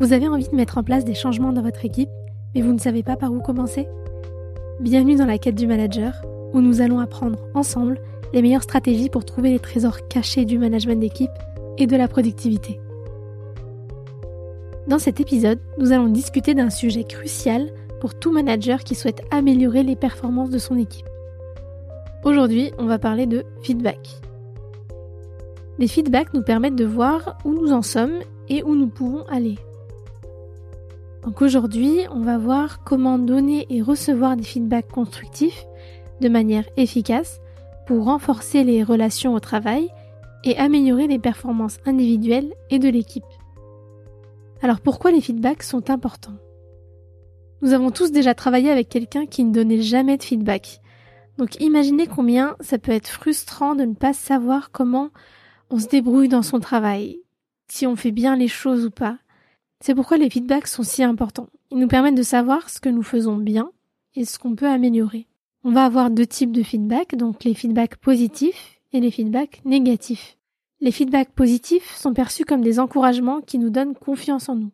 Vous avez envie de mettre en place des changements dans votre équipe, mais vous ne savez pas par où commencer? Bienvenue dans la quête du manager, où nous allons apprendre ensemble les meilleures stratégies pour trouver les trésors cachés du management d'équipe et de la productivité. Dans cet épisode, nous allons discuter d'un sujet crucial pour tout manager qui souhaite améliorer les performances de son équipe. Aujourd'hui, on va parler de feedback. Les feedbacks nous permettent de voir où nous en sommes et où nous pouvons aller. Donc aujourd'hui, on va voir comment donner et recevoir des feedbacks constructifs de manière efficace pour renforcer les relations au travail et améliorer les performances individuelles et de l'équipe. Alors pourquoi les feedbacks sont importants? Nous avons tous déjà travaillé avec quelqu'un qui ne donnait jamais de feedback. Donc imaginez combien ça peut être frustrant de ne pas savoir comment on se débrouille dans son travail, si on fait bien les choses ou pas. C'est pourquoi les feedbacks sont si importants. Ils nous permettent de savoir ce que nous faisons bien et ce qu'on peut améliorer. On va avoir deux types de feedback, donc les feedbacks positifs et les feedbacks négatifs. Les feedbacks positifs sont perçus comme des encouragements qui nous donnent confiance en nous.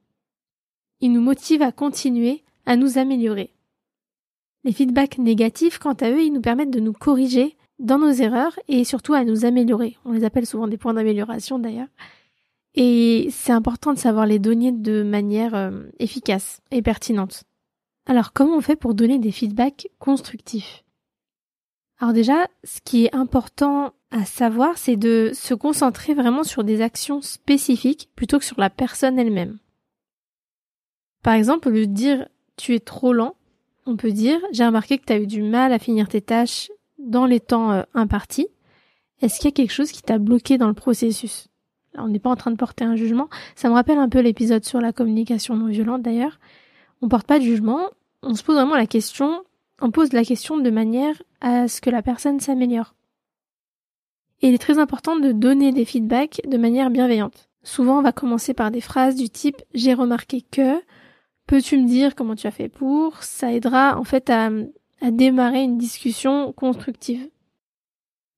Ils nous motivent à continuer, à nous améliorer. Les feedbacks négatifs, quant à eux, ils nous permettent de nous corriger dans nos erreurs et surtout à nous améliorer. On les appelle souvent des points d'amélioration d'ailleurs. Et c'est important de savoir les donner de manière euh, efficace et pertinente. Alors comment on fait pour donner des feedbacks constructifs? Alors déjà, ce qui est important à savoir, c'est de se concentrer vraiment sur des actions spécifiques plutôt que sur la personne elle-même. Par exemple, au lieu de dire tu es trop lent, on peut dire j'ai remarqué que tu as eu du mal à finir tes tâches dans les temps euh, impartis. Est-ce qu'il y a quelque chose qui t'a bloqué dans le processus? On n'est pas en train de porter un jugement. Ça me rappelle un peu l'épisode sur la communication non violente d'ailleurs. On porte pas de jugement, on se pose vraiment la question, on pose la question de manière à ce que la personne s'améliore. Et il est très important de donner des feedbacks de manière bienveillante. Souvent, on va commencer par des phrases du type j'ai remarqué que, peux-tu me dire comment tu as fait pour, ça aidera en fait à, à démarrer une discussion constructive.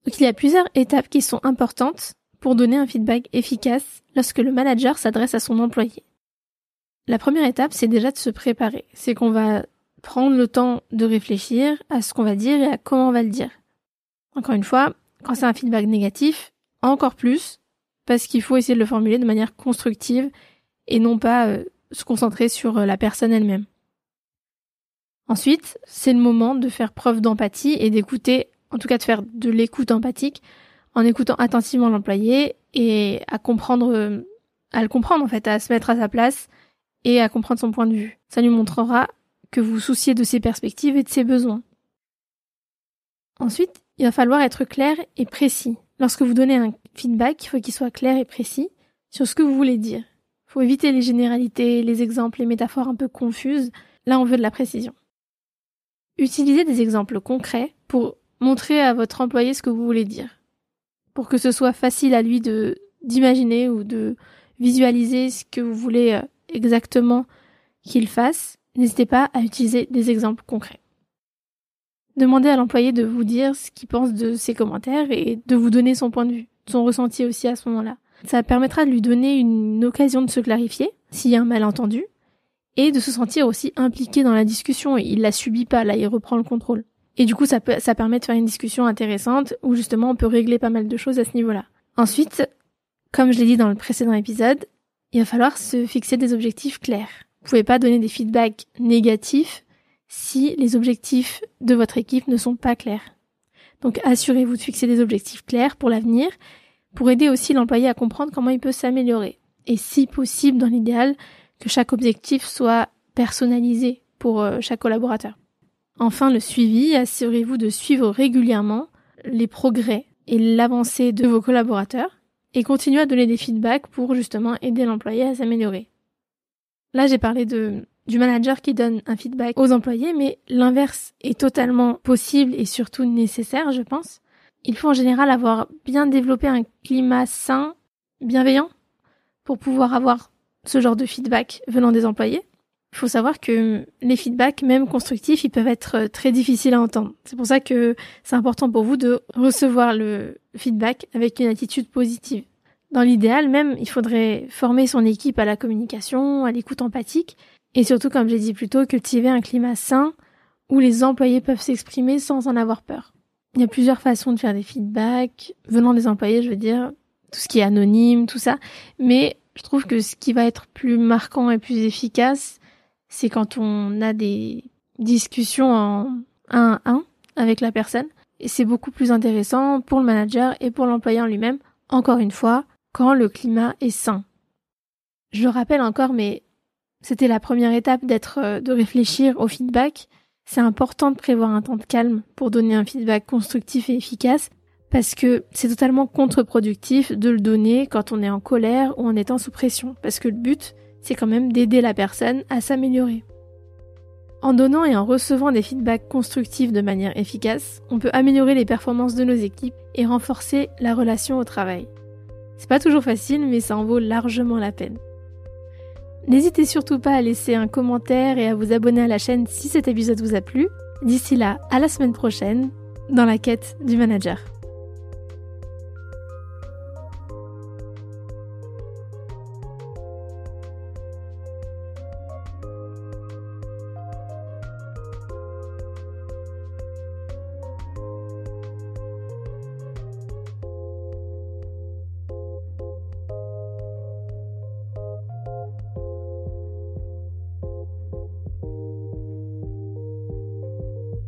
Donc il y a plusieurs étapes qui sont importantes pour donner un feedback efficace lorsque le manager s'adresse à son employé. La première étape, c'est déjà de se préparer. C'est qu'on va prendre le temps de réfléchir à ce qu'on va dire et à comment on va le dire. Encore une fois, quand c'est un feedback négatif, encore plus, parce qu'il faut essayer de le formuler de manière constructive et non pas euh, se concentrer sur euh, la personne elle-même. Ensuite, c'est le moment de faire preuve d'empathie et d'écouter, en tout cas de faire de l'écoute empathique en écoutant attentivement l'employé et à comprendre, à le comprendre en fait, à se mettre à sa place et à comprendre son point de vue. Ça lui montrera que vous vous souciez de ses perspectives et de ses besoins. Ensuite, il va falloir être clair et précis. Lorsque vous donnez un feedback, il faut qu'il soit clair et précis sur ce que vous voulez dire. Il faut éviter les généralités, les exemples, les métaphores un peu confuses. Là, on veut de la précision. Utilisez des exemples concrets pour montrer à votre employé ce que vous voulez dire pour que ce soit facile à lui de d'imaginer ou de visualiser ce que vous voulez euh, exactement qu'il fasse, n'hésitez pas à utiliser des exemples concrets. Demandez à l'employé de vous dire ce qu'il pense de ses commentaires et de vous donner son point de vue, son ressenti aussi à ce moment-là. Ça permettra de lui donner une occasion de se clarifier s'il y a un malentendu et de se sentir aussi impliqué dans la discussion. Il la subit pas, là, il reprend le contrôle. Et du coup, ça, peut, ça permet de faire une discussion intéressante où justement on peut régler pas mal de choses à ce niveau-là. Ensuite, comme je l'ai dit dans le précédent épisode, il va falloir se fixer des objectifs clairs. Vous pouvez pas donner des feedbacks négatifs si les objectifs de votre équipe ne sont pas clairs. Donc assurez-vous de fixer des objectifs clairs pour l'avenir, pour aider aussi l'employé à comprendre comment il peut s'améliorer. Et si possible, dans l'idéal, que chaque objectif soit personnalisé pour euh, chaque collaborateur. Enfin, le suivi, assurez-vous de suivre régulièrement les progrès et l'avancée de vos collaborateurs et continuez à donner des feedbacks pour justement aider l'employé à s'améliorer. Là, j'ai parlé de, du manager qui donne un feedback aux employés, mais l'inverse est totalement possible et surtout nécessaire, je pense. Il faut en général avoir bien développé un climat sain, bienveillant, pour pouvoir avoir ce genre de feedback venant des employés. Il faut savoir que les feedbacks, même constructifs, ils peuvent être très difficiles à entendre. C'est pour ça que c'est important pour vous de recevoir le feedback avec une attitude positive. Dans l'idéal même, il faudrait former son équipe à la communication, à l'écoute empathique, et surtout, comme j'ai dit plus tôt, cultiver un climat sain où les employés peuvent s'exprimer sans en avoir peur. Il y a plusieurs façons de faire des feedbacks, venant des employés, je veux dire, tout ce qui est anonyme, tout ça, mais je trouve que ce qui va être plus marquant et plus efficace, c'est quand on a des discussions en un à un avec la personne. Et c'est beaucoup plus intéressant pour le manager et pour l'employé en lui-même, encore une fois, quand le climat est sain. Je le rappelle encore, mais c'était la première étape d'être, euh, de réfléchir au feedback. C'est important de prévoir un temps de calme pour donner un feedback constructif et efficace parce que c'est totalement contre-productif de le donner quand on est en colère ou en étant sous pression parce que le but, c'est quand même d'aider la personne à s'améliorer. En donnant et en recevant des feedbacks constructifs de manière efficace, on peut améliorer les performances de nos équipes et renforcer la relation au travail. C'est pas toujours facile, mais ça en vaut largement la peine. N'hésitez surtout pas à laisser un commentaire et à vous abonner à la chaîne si cet épisode vous a plu. D'ici là, à la semaine prochaine, dans la quête du manager.